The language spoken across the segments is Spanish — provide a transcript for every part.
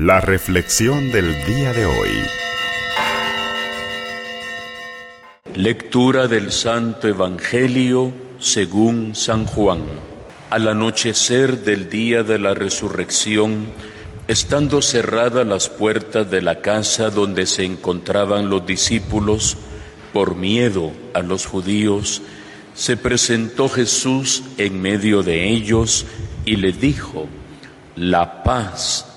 La reflexión del día de hoy. Lectura del Santo Evangelio según San Juan. Al anochecer del día de la resurrección, estando cerradas las puertas de la casa donde se encontraban los discípulos, por miedo a los judíos, se presentó Jesús en medio de ellos y le dijo, la paz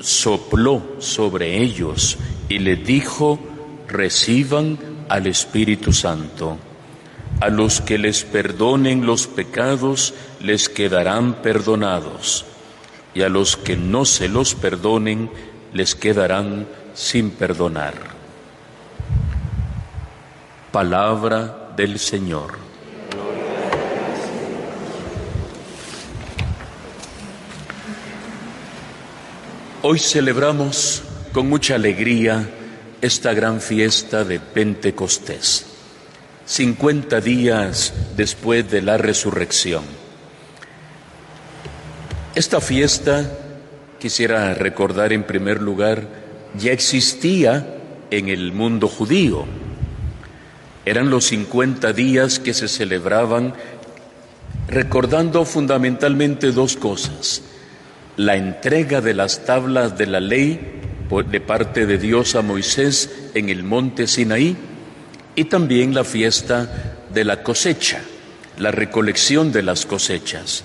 sopló sobre ellos y les dijo, reciban al Espíritu Santo. A los que les perdonen los pecados les quedarán perdonados, y a los que no se los perdonen les quedarán sin perdonar. Palabra del Señor. Hoy celebramos con mucha alegría esta gran fiesta de Pentecostés, 50 días después de la resurrección. Esta fiesta, quisiera recordar en primer lugar, ya existía en el mundo judío. Eran los 50 días que se celebraban recordando fundamentalmente dos cosas la entrega de las tablas de la ley de parte de Dios a Moisés en el monte Sinaí y también la fiesta de la cosecha, la recolección de las cosechas.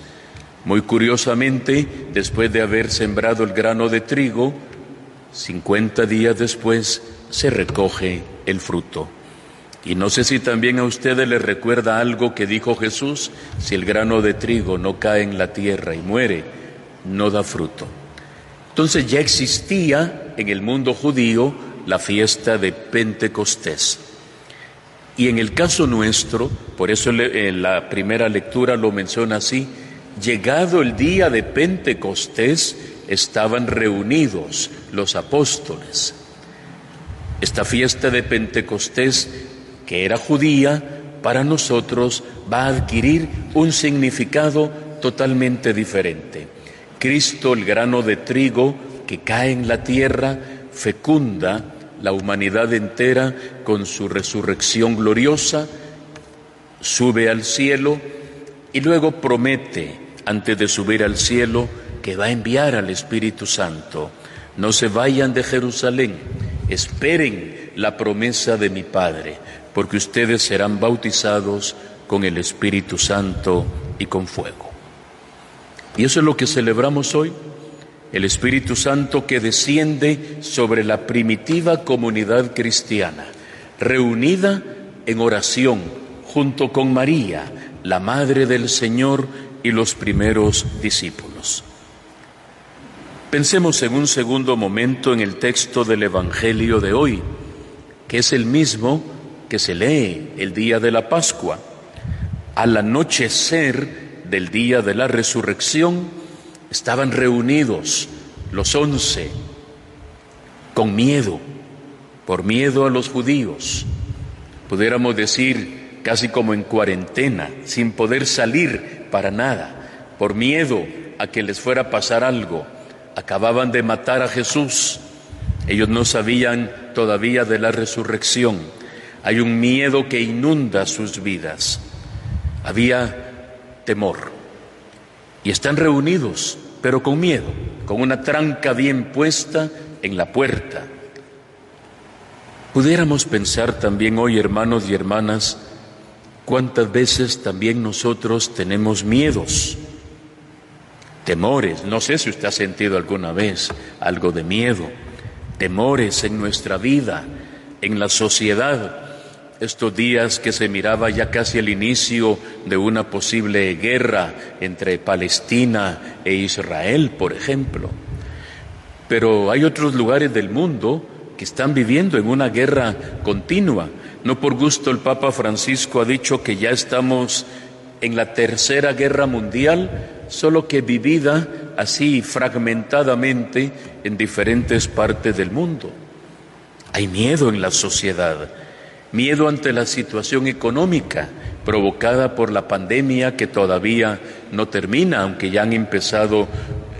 Muy curiosamente, después de haber sembrado el grano de trigo, 50 días después se recoge el fruto. Y no sé si también a ustedes les recuerda algo que dijo Jesús, si el grano de trigo no cae en la tierra y muere, no da fruto. Entonces ya existía en el mundo judío la fiesta de Pentecostés. Y en el caso nuestro, por eso en la primera lectura lo menciona así, llegado el día de Pentecostés, estaban reunidos los apóstoles. Esta fiesta de Pentecostés, que era judía, para nosotros va a adquirir un significado totalmente diferente. Cristo, el grano de trigo que cae en la tierra, fecunda la humanidad entera con su resurrección gloriosa, sube al cielo y luego promete, antes de subir al cielo, que va a enviar al Espíritu Santo. No se vayan de Jerusalén, esperen la promesa de mi Padre, porque ustedes serán bautizados con el Espíritu Santo y con fuego. Y eso es lo que celebramos hoy, el Espíritu Santo que desciende sobre la primitiva comunidad cristiana, reunida en oración junto con María, la Madre del Señor y los primeros discípulos. Pensemos en un segundo momento en el texto del Evangelio de hoy, que es el mismo que se lee el día de la Pascua. Al anochecer, del día de la resurrección, estaban reunidos los once con miedo, por miedo a los judíos, pudiéramos decir casi como en cuarentena, sin poder salir para nada, por miedo a que les fuera a pasar algo. Acababan de matar a Jesús, ellos no sabían todavía de la resurrección. Hay un miedo que inunda sus vidas. Había temor. Y están reunidos, pero con miedo, con una tranca bien puesta en la puerta. Pudiéramos pensar también hoy, hermanos y hermanas, cuántas veces también nosotros tenemos miedos, temores. No sé si usted ha sentido alguna vez algo de miedo, temores en nuestra vida, en la sociedad estos días que se miraba ya casi el inicio de una posible guerra entre Palestina e Israel, por ejemplo. pero hay otros lugares del mundo que están viviendo en una guerra continua. No por gusto el Papa Francisco ha dicho que ya estamos en la tercera guerra mundial, solo que vivida así fragmentadamente en diferentes partes del mundo. Hay miedo en la sociedad, miedo ante la situación económica provocada por la pandemia que todavía no termina, aunque ya han empezado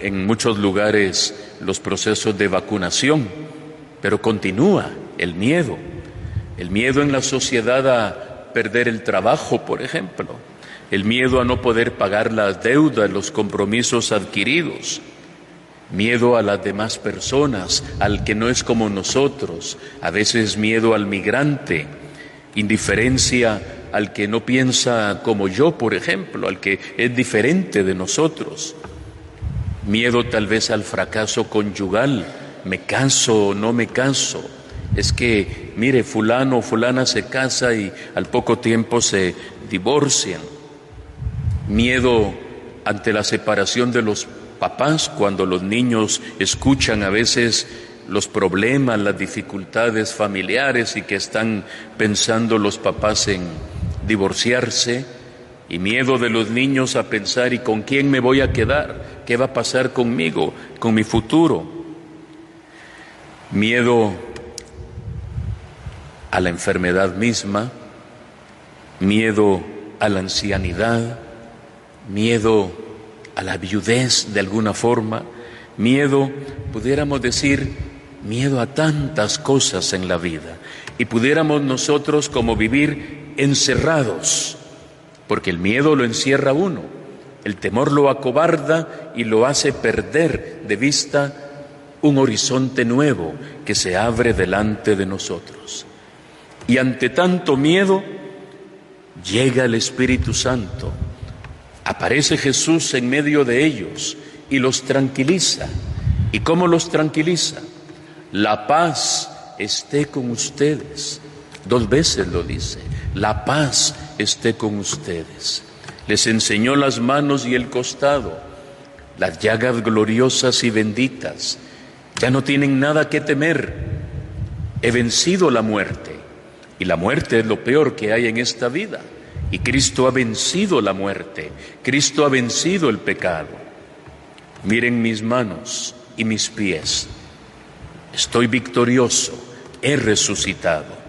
en muchos lugares los procesos de vacunación, pero continúa el miedo, el miedo en la sociedad a perder el trabajo, por ejemplo, el miedo a no poder pagar las deudas, los compromisos adquiridos, miedo a las demás personas, al que no es como nosotros, a veces miedo al migrante, indiferencia al que no piensa como yo, por ejemplo, al que es diferente de nosotros, miedo tal vez al fracaso conyugal, me caso o no me caso. Es que, mire, fulano o fulana se casa y al poco tiempo se divorcian. Miedo ante la separación de los papás cuando los niños escuchan a veces los problemas, las dificultades familiares y que están pensando los papás en divorciarse y miedo de los niños a pensar ¿y con quién me voy a quedar? ¿Qué va a pasar conmigo, con mi futuro? Miedo a la enfermedad misma, miedo a la ancianidad, miedo a la viudez de alguna forma, miedo, pudiéramos decir, miedo a tantas cosas en la vida. Y pudiéramos nosotros como vivir encerrados, porque el miedo lo encierra uno, el temor lo acobarda y lo hace perder de vista un horizonte nuevo que se abre delante de nosotros. Y ante tanto miedo, llega el Espíritu Santo, aparece Jesús en medio de ellos y los tranquiliza. ¿Y cómo los tranquiliza? La paz esté con ustedes. Dos veces lo dice, la paz esté con ustedes. Les enseñó las manos y el costado, las llagas gloriosas y benditas. Ya no tienen nada que temer. He vencido la muerte. Y la muerte es lo peor que hay en esta vida. Y Cristo ha vencido la muerte. Cristo ha vencido el pecado. Miren mis manos y mis pies. Estoy victorioso. He resucitado.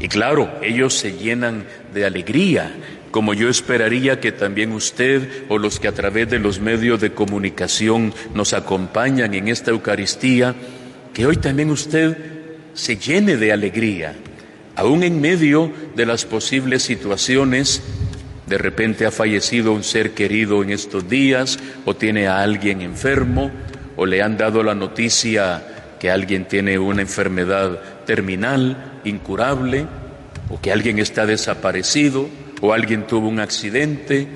Y claro, ellos se llenan de alegría, como yo esperaría que también usted o los que a través de los medios de comunicación nos acompañan en esta Eucaristía, que hoy también usted se llene de alegría, aún en medio de las posibles situaciones. De repente ha fallecido un ser querido en estos días o tiene a alguien enfermo o le han dado la noticia que alguien tiene una enfermedad terminal, incurable, o que alguien está desaparecido, o alguien tuvo un accidente.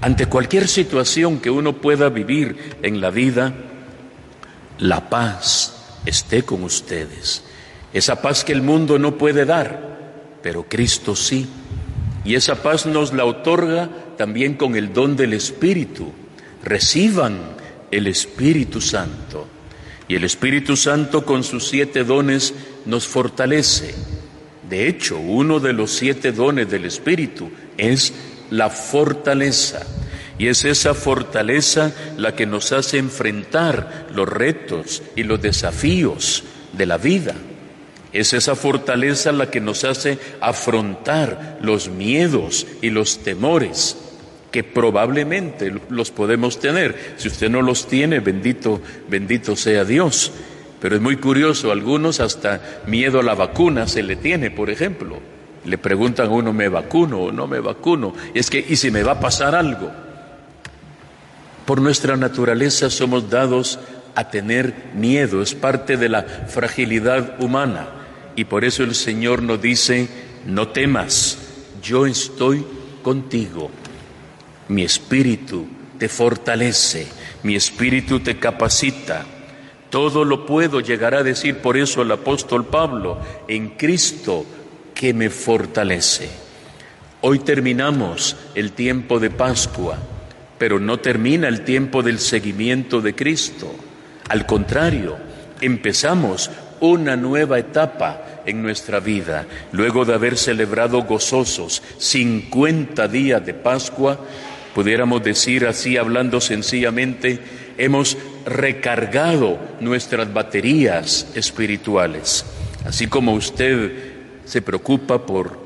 Ante cualquier situación que uno pueda vivir en la vida, la paz esté con ustedes. Esa paz que el mundo no puede dar, pero Cristo sí. Y esa paz nos la otorga también con el don del Espíritu. Reciban el Espíritu Santo. Y el Espíritu Santo con sus siete dones nos fortalece. De hecho, uno de los siete dones del Espíritu es la fortaleza. Y es esa fortaleza la que nos hace enfrentar los retos y los desafíos de la vida. Es esa fortaleza la que nos hace afrontar los miedos y los temores que probablemente los podemos tener. Si usted no los tiene, bendito, bendito sea Dios. Pero es muy curioso, algunos hasta miedo a la vacuna se le tiene, por ejemplo. Le preguntan a uno, ¿me vacuno o no me vacuno? Es que, ¿y si me va a pasar algo? Por nuestra naturaleza somos dados a tener miedo, es parte de la fragilidad humana. Y por eso el Señor nos dice, no temas, yo estoy contigo mi espíritu te fortalece, mi espíritu te capacita. Todo lo puedo llegar a decir, por eso el apóstol Pablo, en Cristo que me fortalece. Hoy terminamos el tiempo de Pascua, pero no termina el tiempo del seguimiento de Cristo. Al contrario, empezamos una nueva etapa en nuestra vida, luego de haber celebrado gozosos 50 días de Pascua, pudiéramos decir así, hablando sencillamente, hemos recargado nuestras baterías espirituales. Así como usted se preocupa por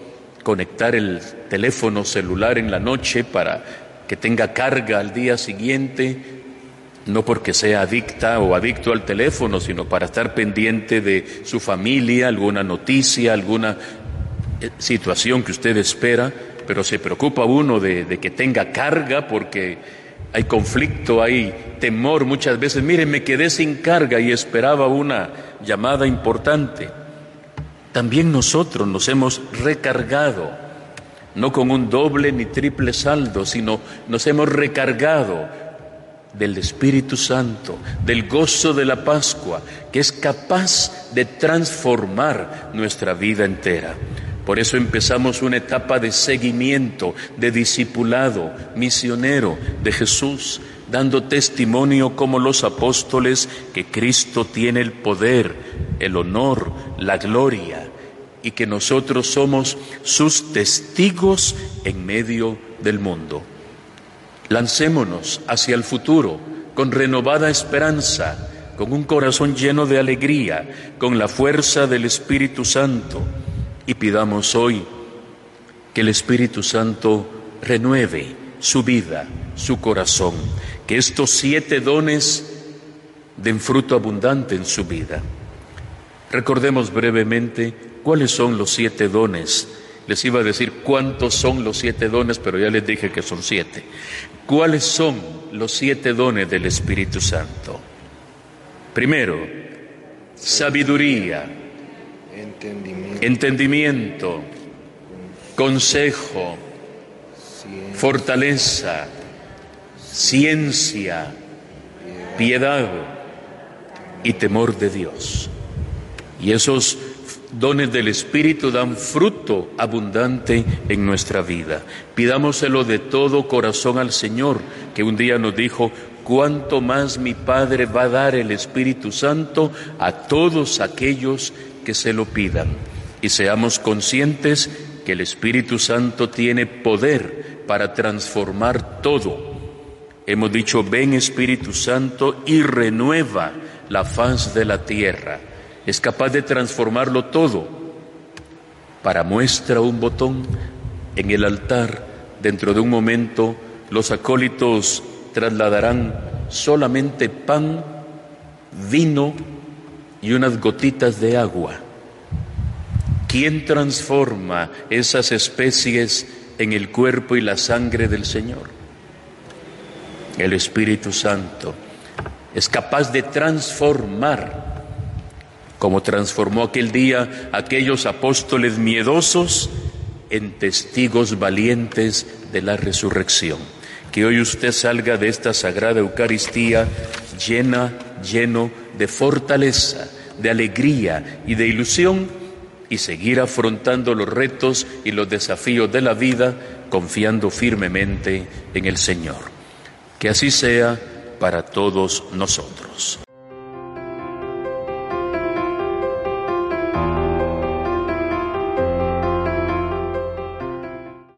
conectar el teléfono celular en la noche para que tenga carga al día siguiente, no porque sea adicta o adicto al teléfono, sino para estar pendiente de su familia, alguna noticia, alguna eh, situación que usted espera, pero se preocupa uno de, que tenga carga porque hay conflicto, hay temor muchas veces. Miren, me quedé sin carga y esperaba una llamada importante. También nosotros nos hemos recargado, no con un doble ni triple saldo, sino nos hemos recargado del Espíritu Santo, del gozo de la Pascua, que es capaz de transformar nuestra vida entera. Por eso empezamos una etapa de seguimiento, de discipulado, misionero de Jesús, dando testimonio como los apóstoles que Cristo tiene el poder, el honor, la gloria y que nosotros somos sus testigos en medio del mundo. Lancémonos hacia el futuro con renovada esperanza, con un corazón lleno de alegría, con la fuerza del Espíritu Santo y pidamos hoy que el Espíritu Santo renueve su vida, su corazón, que estos siete dones den fruto abundante en su vida. Recordemos brevemente cuáles son los siete dones les iba a decir cuántos son los siete dones, pero ya les dije que son siete. ¿Cuáles son los siete dones del Espíritu Santo? Primero, sabiduría, entendimiento, consejo, fortaleza, ciencia, piedad y temor de Dios. Y esos dones del Espíritu dan fruto abundante en nuestra vida. Pidámoselo de todo corazón al Señor, que un día nos dijo, cuánto más mi Padre va a dar el Espíritu Santo a todos aquellos que se lo pidan. Y seamos conscientes que el Espíritu Santo tiene poder para transformar todo. Hemos dicho, ven Espíritu Santo y renueva la faz de la tierra es capaz de transformarlo todo. Para muestra un botón en el altar, dentro de un momento los acólitos trasladarán solamente pan, vino y unas gotitas de agua. ¿Quién transforma esas especies en el cuerpo y la sangre del Señor? El Espíritu Santo es capaz de transformar como transformó aquel día aquellos apóstoles miedosos en testigos valientes de la resurrección. Que hoy usted salga de esta sagrada Eucaristía llena, lleno de fortaleza, de alegría y de ilusión y seguir afrontando los retos y los desafíos de la vida confiando firmemente en el Señor. Que así sea para todos nosotros.